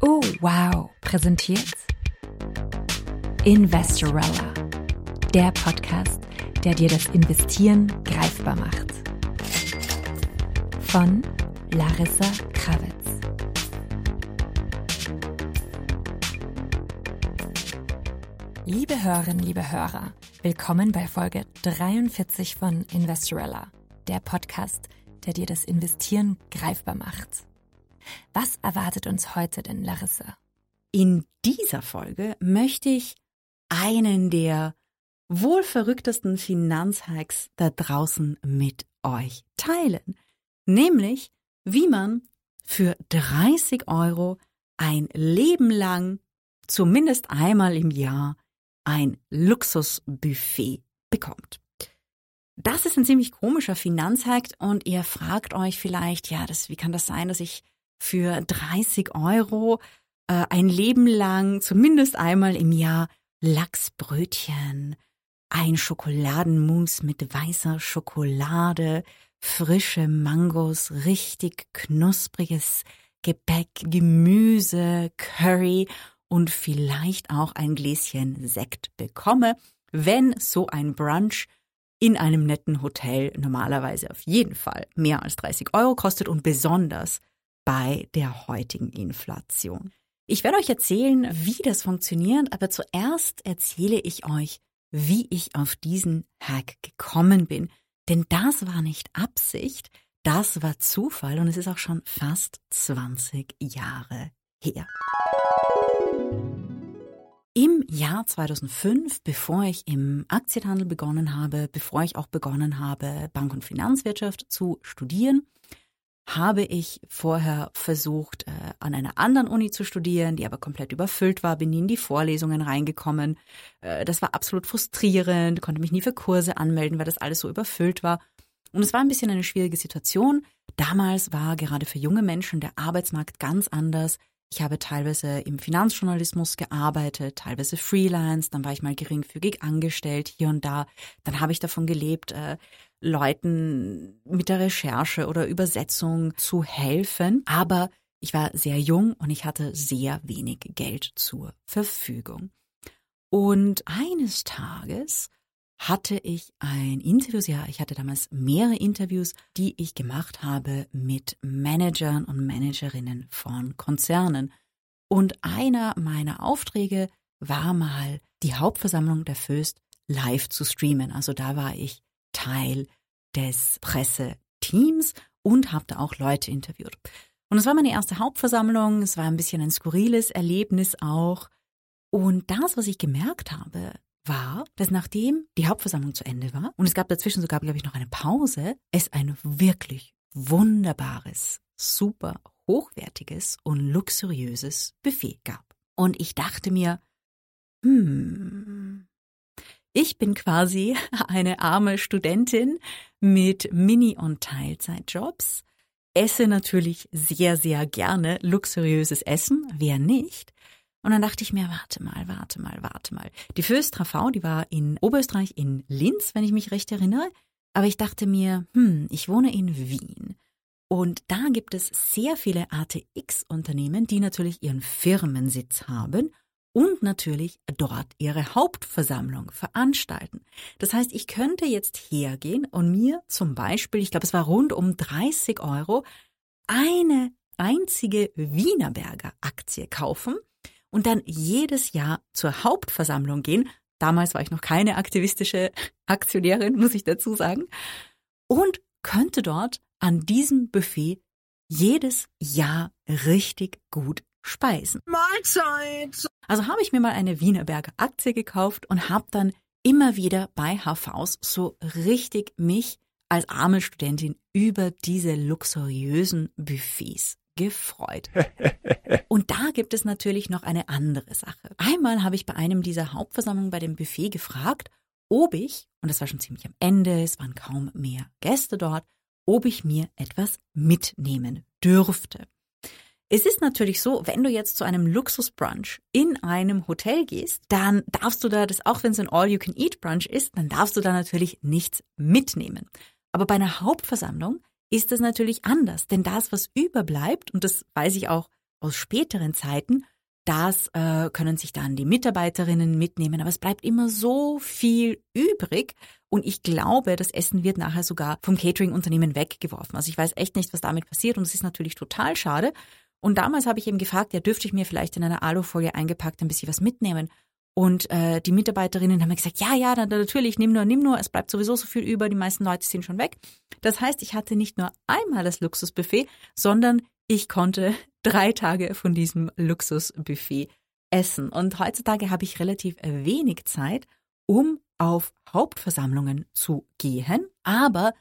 Oh, wow, präsentiert Investorella, der Podcast, der dir das Investieren greifbar macht. Von Larissa Krawitz. Liebe Hörerinnen, liebe Hörer, willkommen bei Folge 43 von Investorella, der Podcast, der dir das Investieren greifbar macht. Was erwartet uns heute denn, Larissa? In dieser Folge möchte ich einen der wohl verrücktesten Finanzhacks da draußen mit euch teilen. Nämlich, wie man für 30 Euro ein Leben lang, zumindest einmal im Jahr, ein Luxusbuffet bekommt. Das ist ein ziemlich komischer Finanzhack und ihr fragt euch vielleicht, ja, das, wie kann das sein, dass ich für 30 Euro äh, ein Leben lang, zumindest einmal im Jahr, Lachsbrötchen, ein Schokoladenmus mit weißer Schokolade, frische Mangos, richtig knuspriges Gebäck, Gemüse, Curry und vielleicht auch ein Gläschen Sekt bekomme, wenn so ein Brunch in einem netten Hotel normalerweise auf jeden Fall mehr als 30 Euro kostet und besonders bei der heutigen Inflation. Ich werde euch erzählen, wie das funktioniert, aber zuerst erzähle ich euch, wie ich auf diesen Hack gekommen bin. Denn das war nicht Absicht, das war Zufall und es ist auch schon fast 20 Jahre her. Jahr 2005, bevor ich im Aktienhandel begonnen habe, bevor ich auch begonnen habe, Bank- und Finanzwirtschaft zu studieren, habe ich vorher versucht, äh, an einer anderen Uni zu studieren, die aber komplett überfüllt war, bin nie in die Vorlesungen reingekommen. Äh, das war absolut frustrierend, konnte mich nie für Kurse anmelden, weil das alles so überfüllt war. Und es war ein bisschen eine schwierige Situation. Damals war gerade für junge Menschen der Arbeitsmarkt ganz anders. Ich habe teilweise im Finanzjournalismus gearbeitet, teilweise Freelance, dann war ich mal geringfügig angestellt hier und da. Dann habe ich davon gelebt, äh, Leuten mit der Recherche oder Übersetzung zu helfen. Aber ich war sehr jung und ich hatte sehr wenig Geld zur Verfügung. Und eines Tages hatte ich ein Interview, ja, ich hatte damals mehrere Interviews, die ich gemacht habe mit Managern und Managerinnen von Konzernen. Und einer meiner Aufträge war mal, die Hauptversammlung der Föst live zu streamen. Also da war ich Teil des Presseteams und habe da auch Leute interviewt. Und es war meine erste Hauptversammlung, es war ein bisschen ein skurriles Erlebnis auch. Und das, was ich gemerkt habe, war, dass nachdem die Hauptversammlung zu Ende war, und es gab dazwischen sogar, glaube ich, noch eine Pause, es ein wirklich wunderbares, super hochwertiges und luxuriöses Buffet gab. Und ich dachte mir, hm, ich bin quasi eine arme Studentin mit Mini- und Teilzeitjobs, esse natürlich sehr, sehr gerne luxuriöses Essen, wer nicht, und dann dachte ich mir, warte mal, warte mal, warte mal. Die Föstra V, die war in Oberösterreich in Linz, wenn ich mich recht erinnere. Aber ich dachte mir, hm, ich wohne in Wien. Und da gibt es sehr viele ATX-Unternehmen, die natürlich ihren Firmensitz haben und natürlich dort ihre Hauptversammlung veranstalten. Das heißt, ich könnte jetzt hergehen und mir zum Beispiel, ich glaube, es war rund um 30 Euro, eine einzige Wienerberger Aktie kaufen und dann jedes Jahr zur Hauptversammlung gehen. Damals war ich noch keine aktivistische Aktionärin, muss ich dazu sagen. Und könnte dort an diesem Buffet jedes Jahr richtig gut speisen. Mahlzeit! Also habe ich mir mal eine Wienerberger Aktie gekauft und habe dann immer wieder bei HVs so richtig mich als arme Studentin über diese luxuriösen Buffets gefreut. Und da gibt es natürlich noch eine andere Sache. Einmal habe ich bei einem dieser Hauptversammlungen bei dem Buffet gefragt, ob ich, und das war schon ziemlich am Ende, es waren kaum mehr Gäste dort, ob ich mir etwas mitnehmen dürfte. Es ist natürlich so, wenn du jetzt zu einem Luxusbrunch in einem Hotel gehst, dann darfst du da das, auch wenn es ein All-You-Can-Eat-Brunch ist, dann darfst du da natürlich nichts mitnehmen. Aber bei einer Hauptversammlung ist das natürlich anders. Denn das, was überbleibt, und das weiß ich auch aus späteren Zeiten, das äh, können sich dann die Mitarbeiterinnen mitnehmen, aber es bleibt immer so viel übrig und ich glaube, das Essen wird nachher sogar vom Catering-Unternehmen weggeworfen. Also ich weiß echt nicht, was damit passiert und es ist natürlich total schade. Und damals habe ich eben gefragt, ja, dürfte ich mir vielleicht in einer Alufolie eingepackt ein bisschen was mitnehmen? Und äh, die Mitarbeiterinnen haben mir gesagt, ja, ja, natürlich, nimm nur, nimm nur, es bleibt sowieso so viel über, die meisten Leute sind schon weg. Das heißt, ich hatte nicht nur einmal das Luxusbuffet, sondern ich konnte drei Tage von diesem Luxusbuffet essen. Und heutzutage habe ich relativ wenig Zeit, um auf Hauptversammlungen zu gehen. Aber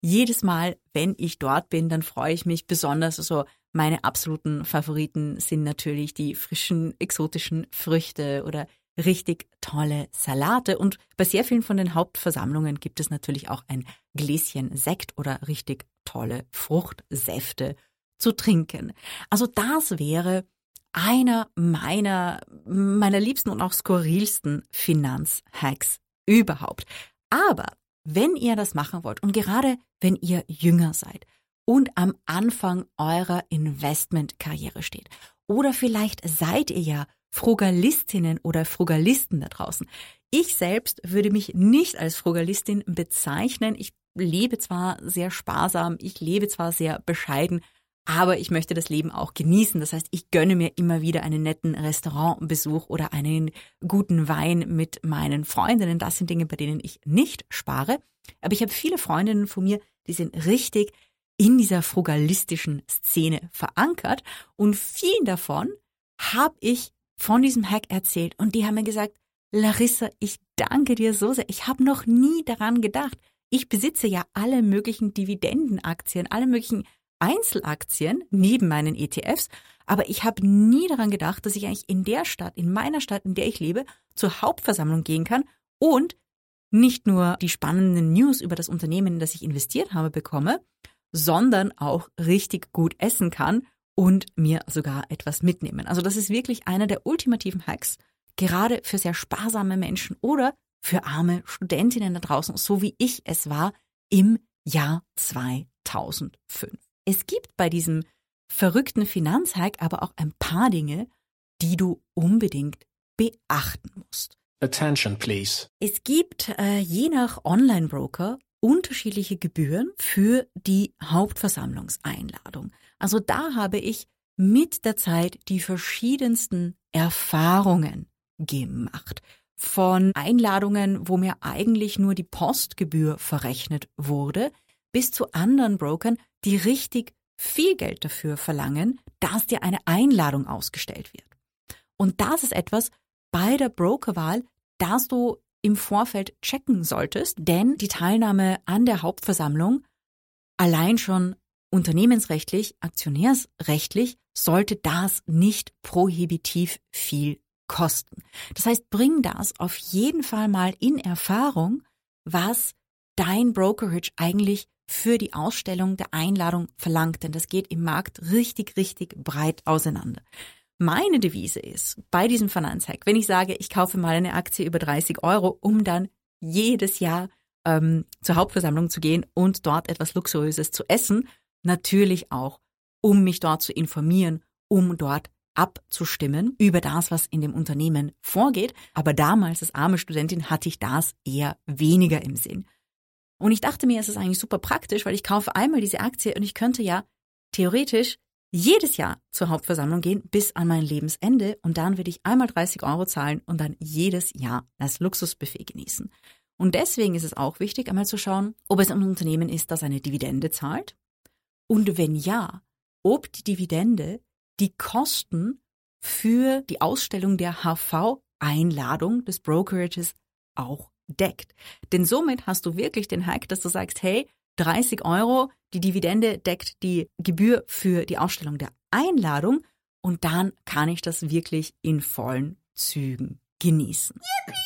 jedes Mal, wenn ich dort bin, dann freue ich mich besonders. Also meine absoluten Favoriten sind natürlich die frischen, exotischen Früchte oder richtig tolle Salate. Und bei sehr vielen von den Hauptversammlungen gibt es natürlich auch ein Gläschen Sekt oder richtig tolle Fruchtsäfte zu trinken. Also das wäre einer meiner, meiner liebsten und auch skurrilsten Finanzhacks überhaupt. Aber wenn ihr das machen wollt und gerade wenn ihr jünger seid und am Anfang eurer Investmentkarriere steht oder vielleicht seid ihr ja Frugalistinnen oder Frugalisten da draußen. Ich selbst würde mich nicht als Frugalistin bezeichnen. Ich lebe zwar sehr sparsam, ich lebe zwar sehr bescheiden, aber ich möchte das Leben auch genießen. Das heißt, ich gönne mir immer wieder einen netten Restaurantbesuch oder einen guten Wein mit meinen Freundinnen. Das sind Dinge, bei denen ich nicht spare. Aber ich habe viele Freundinnen von mir, die sind richtig in dieser frugalistischen Szene verankert und vielen davon habe ich von diesem Hack erzählt und die haben mir gesagt, Larissa, ich danke dir so sehr. Ich habe noch nie daran gedacht. Ich besitze ja alle möglichen Dividendenaktien, alle möglichen Einzelaktien neben meinen ETFs, aber ich habe nie daran gedacht, dass ich eigentlich in der Stadt, in meiner Stadt, in der ich lebe, zur Hauptversammlung gehen kann und nicht nur die spannenden News über das Unternehmen, in das ich investiert habe, bekomme, sondern auch richtig gut essen kann und mir sogar etwas mitnehmen. Also das ist wirklich einer der ultimativen Hacks, gerade für sehr sparsame Menschen oder für arme Studentinnen da draußen, so wie ich es war im Jahr 2005. Es gibt bei diesem verrückten Finanzhack aber auch ein paar Dinge, die du unbedingt beachten musst. Attention, please. Es gibt äh, je nach Online-Broker unterschiedliche Gebühren für die Hauptversammlungseinladung. Also da habe ich mit der Zeit die verschiedensten Erfahrungen gemacht. Von Einladungen, wo mir eigentlich nur die Postgebühr verrechnet wurde, bis zu anderen Brokern, die richtig viel Geld dafür verlangen, dass dir eine Einladung ausgestellt wird. Und das ist etwas bei der Brokerwahl, das du im Vorfeld checken solltest, denn die Teilnahme an der Hauptversammlung allein schon unternehmensrechtlich, aktionärsrechtlich sollte das nicht prohibitiv viel kosten. Das heißt, bring das auf jeden Fall mal in Erfahrung, was dein Brokerage eigentlich für die Ausstellung der Einladung verlangt, denn das geht im Markt richtig, richtig breit auseinander. Meine Devise ist bei diesem Finanzhack, wenn ich sage, ich kaufe mal eine Aktie über 30 Euro, um dann jedes Jahr ähm, zur Hauptversammlung zu gehen und dort etwas Luxuriöses zu essen, natürlich auch, um mich dort zu informieren, um dort abzustimmen über das, was in dem Unternehmen vorgeht. Aber damals als arme Studentin hatte ich das eher weniger im Sinn. Und ich dachte mir, es ist eigentlich super praktisch, weil ich kaufe einmal diese Aktie und ich könnte ja theoretisch jedes Jahr zur Hauptversammlung gehen bis an mein Lebensende und dann würde ich einmal 30 Euro zahlen und dann jedes Jahr das Luxusbuffet genießen. Und deswegen ist es auch wichtig, einmal zu schauen, ob es ein Unternehmen ist, das eine Dividende zahlt und wenn ja, ob die Dividende die Kosten für die Ausstellung der HV-Einladung des Brokerages auch deckt. Denn somit hast du wirklich den Hack, dass du sagst, hey, 30 Euro, die Dividende deckt die Gebühr für die Ausstellung der Einladung und dann kann ich das wirklich in vollen Zügen genießen. Yippie!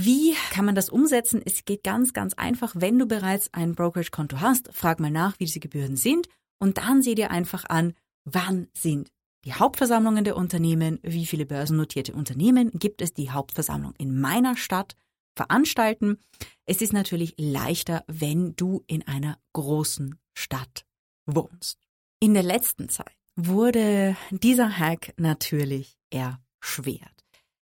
Wie kann man das umsetzen? Es geht ganz, ganz einfach. Wenn du bereits ein Brokerage-Konto hast, frag mal nach, wie diese Gebühren sind und dann sieh dir einfach an, wann sind die Hauptversammlungen der Unternehmen, wie viele börsennotierte Unternehmen gibt es die Hauptversammlung in meiner Stadt, veranstalten. Es ist natürlich leichter, wenn du in einer großen Stadt wohnst. In der letzten Zeit wurde dieser Hack natürlich erschwert.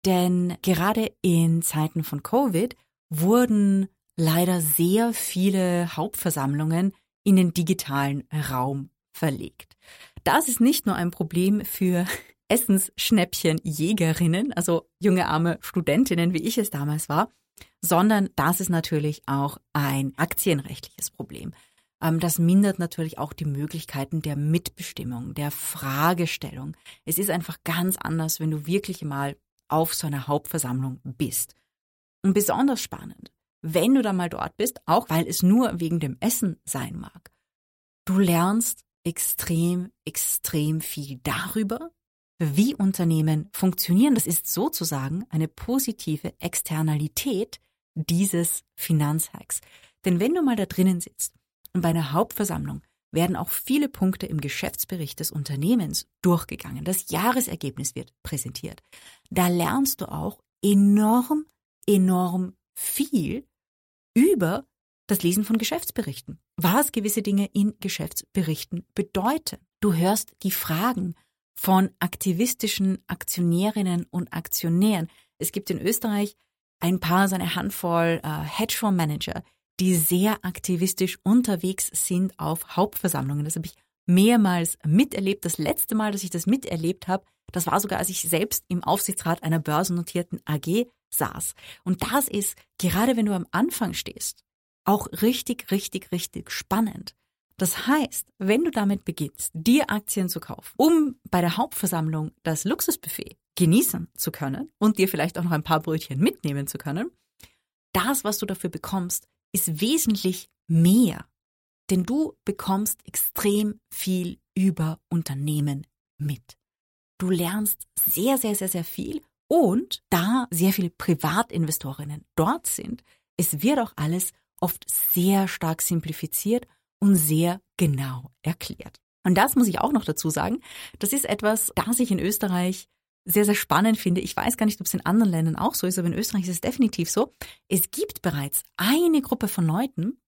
Denn gerade in Zeiten von Covid wurden leider sehr viele Hauptversammlungen in den digitalen Raum verlegt. Das ist nicht nur ein Problem für Essensschnäppchenjägerinnen, also junge arme Studentinnen, wie ich es damals war, sondern das ist natürlich auch ein aktienrechtliches Problem. Ähm, das mindert natürlich auch die Möglichkeiten der Mitbestimmung, der Fragestellung. Es ist einfach ganz anders, wenn du wirklich mal auf so einer Hauptversammlung bist. Und besonders spannend, wenn du da mal dort bist, auch weil es nur wegen dem Essen sein mag. Du lernst extrem, extrem viel darüber, wie Unternehmen funktionieren. Das ist sozusagen eine positive Externalität dieses Finanzhacks. Denn wenn du mal da drinnen sitzt und bei einer Hauptversammlung werden auch viele Punkte im Geschäftsbericht des Unternehmens durchgegangen. Das Jahresergebnis wird präsentiert. Da lernst du auch enorm, enorm viel über das Lesen von Geschäftsberichten, was gewisse Dinge in Geschäftsberichten bedeuten. Du hörst die Fragen von aktivistischen Aktionärinnen und Aktionären. Es gibt in Österreich ein paar, so eine Handvoll äh, Hedgefondsmanager, die sehr aktivistisch unterwegs sind auf Hauptversammlungen. Das habe ich mehrmals miterlebt. Das letzte Mal, dass ich das miterlebt habe, das war sogar, als ich selbst im Aufsichtsrat einer börsennotierten AG saß. Und das ist, gerade wenn du am Anfang stehst, auch richtig, richtig, richtig spannend. Das heißt, wenn du damit beginnst, dir Aktien zu kaufen, um bei der Hauptversammlung das Luxusbuffet genießen zu können und dir vielleicht auch noch ein paar Brötchen mitnehmen zu können, das, was du dafür bekommst, ist wesentlich mehr. Denn du bekommst extrem viel über Unternehmen mit. Du lernst sehr, sehr, sehr, sehr viel und da sehr viele Privatinvestorinnen dort sind, es wird auch alles oft sehr stark simplifiziert und sehr genau erklärt. Und das muss ich auch noch dazu sagen. Das ist etwas, das ich in Österreich sehr, sehr spannend finde. Ich weiß gar nicht, ob es in anderen Ländern auch so ist, aber in Österreich ist es definitiv so. Es gibt bereits eine Gruppe von Leuten,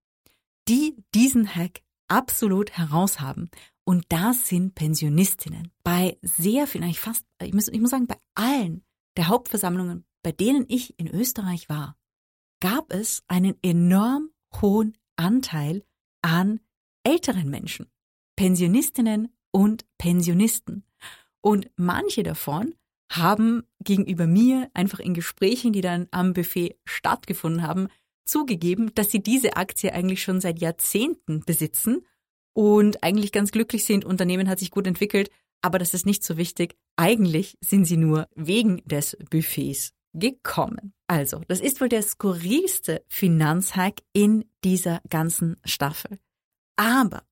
die diesen Hack absolut heraushaben. Und das sind Pensionistinnen. Bei sehr vielen, ich fast, ich muss, ich muss sagen, bei allen der Hauptversammlungen, bei denen ich in Österreich war, gab es einen enorm hohen Anteil an älteren Menschen, Pensionistinnen und Pensionisten. Und manche davon haben gegenüber mir einfach in Gesprächen, die dann am Buffet stattgefunden haben, zugegeben, dass sie diese Aktie eigentlich schon seit Jahrzehnten besitzen und eigentlich ganz glücklich sind. Unternehmen hat sich gut entwickelt, aber das ist nicht so wichtig. Eigentlich sind sie nur wegen des Buffets gekommen. Also, das ist wohl der skurrilste Finanzhack in dieser ganzen Staffel. Aber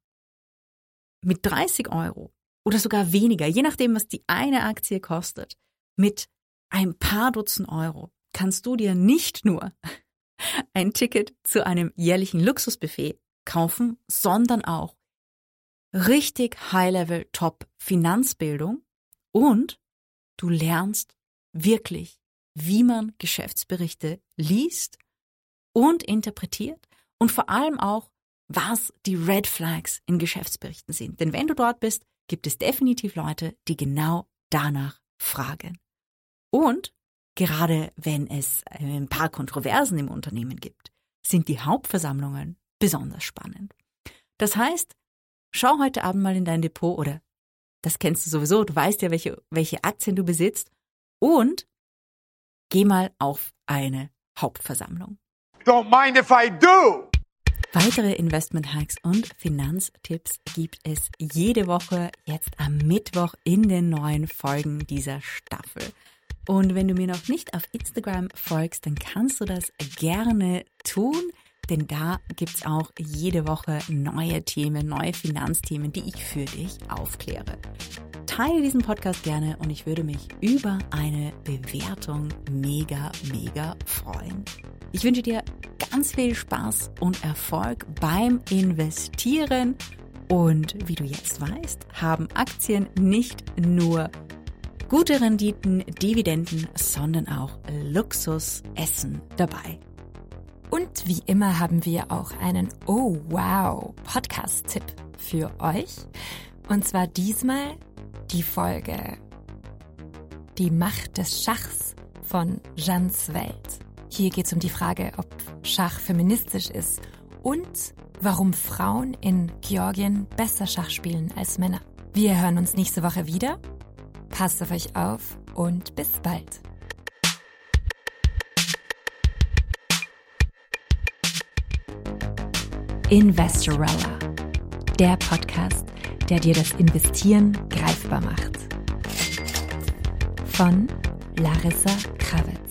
mit 30 Euro oder sogar weniger, je nachdem, was die eine Aktie kostet, mit ein paar Dutzend Euro kannst du dir nicht nur ein Ticket zu einem jährlichen Luxusbuffet kaufen, sondern auch richtig High-Level Top Finanzbildung und du lernst wirklich, wie man Geschäftsberichte liest und interpretiert und vor allem auch, was die Red Flags in Geschäftsberichten sind. Denn wenn du dort bist, gibt es definitiv Leute, die genau danach fragen. Und gerade wenn es ein paar Kontroversen im Unternehmen gibt, sind die Hauptversammlungen besonders spannend. Das heißt, schau heute Abend mal in dein Depot oder das kennst du sowieso, du weißt ja, welche, welche Aktien du besitzt und geh mal auf eine Hauptversammlung. Don't mind if I do. Weitere Investment-Hacks und Finanztipps gibt es jede Woche jetzt am Mittwoch in den neuen Folgen dieser Staffel. Und wenn du mir noch nicht auf Instagram folgst, dann kannst du das gerne tun, denn da gibt's auch jede Woche neue Themen, neue Finanzthemen, die ich für dich aufkläre. Teile diesen Podcast gerne und ich würde mich über eine Bewertung mega, mega freuen. Ich wünsche dir ganz viel Spaß und Erfolg beim Investieren. Und wie du jetzt weißt, haben Aktien nicht nur gute Renditen, Dividenden, sondern auch Luxusessen dabei. Und wie immer haben wir auch einen Oh wow Podcast-Tipp für euch. Und zwar diesmal die Folge Die Macht des Schachs von Jeannes Welt. Hier geht es um die Frage, ob Schach feministisch ist und warum Frauen in Georgien besser Schach spielen als Männer. Wir hören uns nächste Woche wieder. Passt auf euch auf und bis bald. Investorella, der Podcast, der dir das Investieren greifbar macht. Von Larissa Krawitz.